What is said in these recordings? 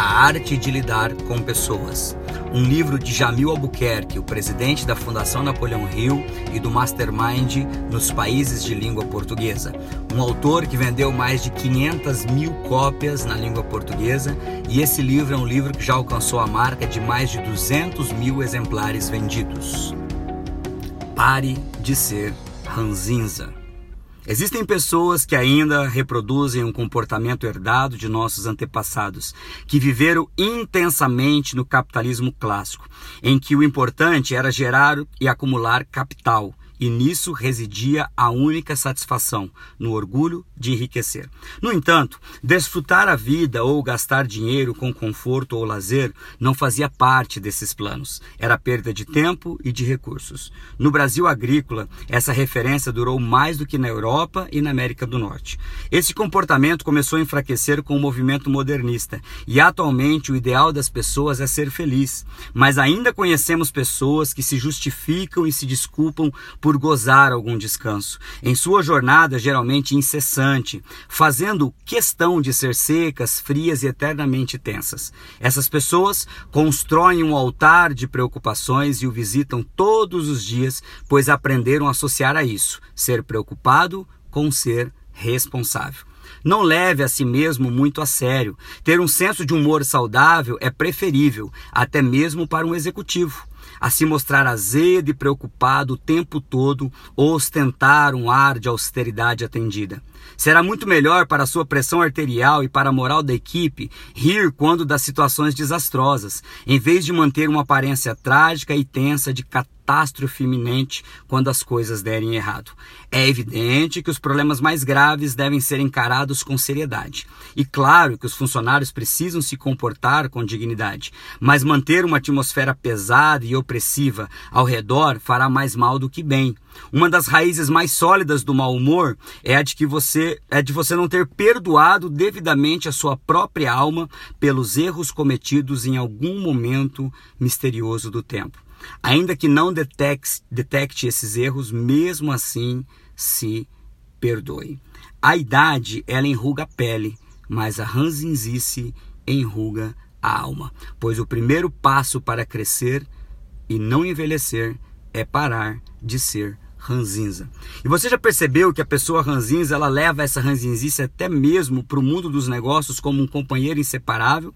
A Arte de Lidar com Pessoas um livro de Jamil Albuquerque, o presidente da Fundação Napoleão Hill e do Mastermind nos países de língua portuguesa. Um autor que vendeu mais de 500 mil cópias na língua portuguesa e esse livro é um livro que já alcançou a marca de mais de 200 mil exemplares vendidos. Pare de ser ranzinza. Existem pessoas que ainda reproduzem um comportamento herdado de nossos antepassados, que viveram intensamente no capitalismo clássico, em que o importante era gerar e acumular capital, e nisso residia a única satisfação, no orgulho de enriquecer. No entanto, desfrutar a vida ou gastar dinheiro com conforto ou lazer não fazia parte desses planos. Era perda de tempo e de recursos. No Brasil agrícola, essa referência durou mais do que na Europa e na América do Norte. Esse comportamento começou a enfraquecer com o movimento modernista, e atualmente o ideal das pessoas é ser feliz. Mas ainda conhecemos pessoas que se justificam e se desculpam por gozar algum descanso, em sua jornada geralmente incessante, fazendo questão de ser secas, frias e eternamente tensas. Essas pessoas constroem um altar de preocupações e o visitam todos os dias, pois aprenderam a associar a isso, ser preocupado com ser responsável. Não leve a si mesmo muito a sério. Ter um senso de humor saudável é preferível, até mesmo para um executivo a se mostrar azedo e preocupado o tempo todo ou ostentar um ar de austeridade atendida. Será muito melhor para a sua pressão arterial e para a moral da equipe rir quando das situações desastrosas, em vez de manter uma aparência trágica e tensa de catástrofe catástrofe iminente quando as coisas derem errado. É evidente que os problemas mais graves devem ser encarados com seriedade. E claro que os funcionários precisam se comportar com dignidade, mas manter uma atmosfera pesada e opressiva ao redor fará mais mal do que bem. Uma das raízes mais sólidas do mau humor é a de que você é de você não ter perdoado devidamente a sua própria alma pelos erros cometidos em algum momento misterioso do tempo. Ainda que não detecte, detecte esses erros, mesmo assim se perdoe. A idade, ela enruga a pele, mas a ranzinzice enruga a alma. Pois o primeiro passo para crescer e não envelhecer é parar de ser ranzinza. E você já percebeu que a pessoa ranzinza, ela leva essa ranzinzice até mesmo para o mundo dos negócios como um companheiro inseparável?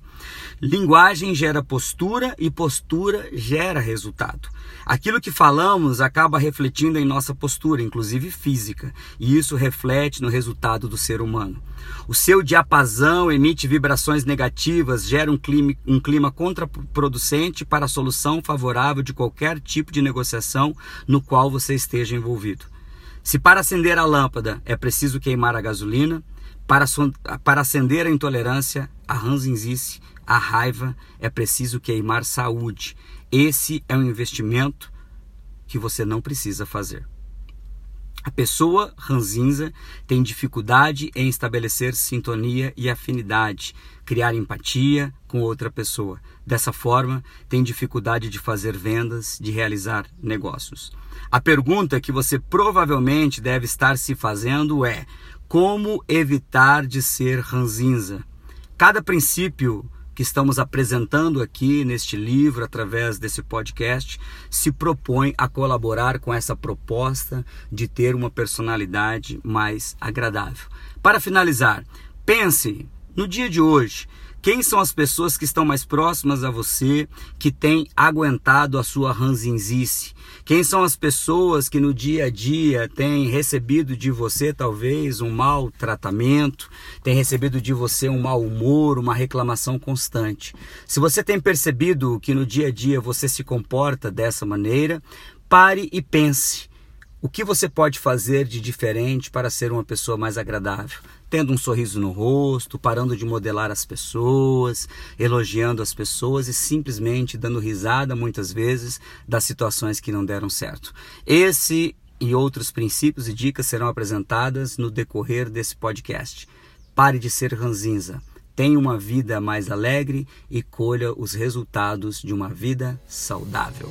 Linguagem gera postura e postura gera resultado. Aquilo que falamos acaba refletindo em nossa postura, inclusive física, e isso reflete no resultado do ser humano. O seu diapasão emite vibrações negativas, gera um clima, um clima contraproducente para a solução favorável de qualquer tipo de negociação no qual você esteja envolvido. Se para acender a lâmpada é preciso queimar a gasolina, para, para acender a intolerância, a ranzinzice, a raiva, é preciso queimar saúde. Esse é um investimento que você não precisa fazer. A pessoa ranzinza tem dificuldade em estabelecer sintonia e afinidade, criar empatia com outra pessoa. Dessa forma, tem dificuldade de fazer vendas, de realizar negócios. A pergunta que você provavelmente deve estar se fazendo é: como evitar de ser ranzinza? Cada princípio que estamos apresentando aqui neste livro, através desse podcast, se propõe a colaborar com essa proposta de ter uma personalidade mais agradável. Para finalizar, pense no dia de hoje quem são as pessoas que estão mais próximas a você, que têm aguentado a sua ranzinzice? Quem são as pessoas que no dia a dia têm recebido de você talvez um mau tratamento, têm recebido de você um mau humor, uma reclamação constante? Se você tem percebido que no dia a dia você se comporta dessa maneira, pare e pense. O que você pode fazer de diferente para ser uma pessoa mais agradável? Tendo um sorriso no rosto, parando de modelar as pessoas, elogiando as pessoas e simplesmente dando risada muitas vezes das situações que não deram certo. Esse e outros princípios e dicas serão apresentadas no decorrer desse podcast. Pare de ser ranzinza. tenha uma vida mais alegre e colha os resultados de uma vida saudável.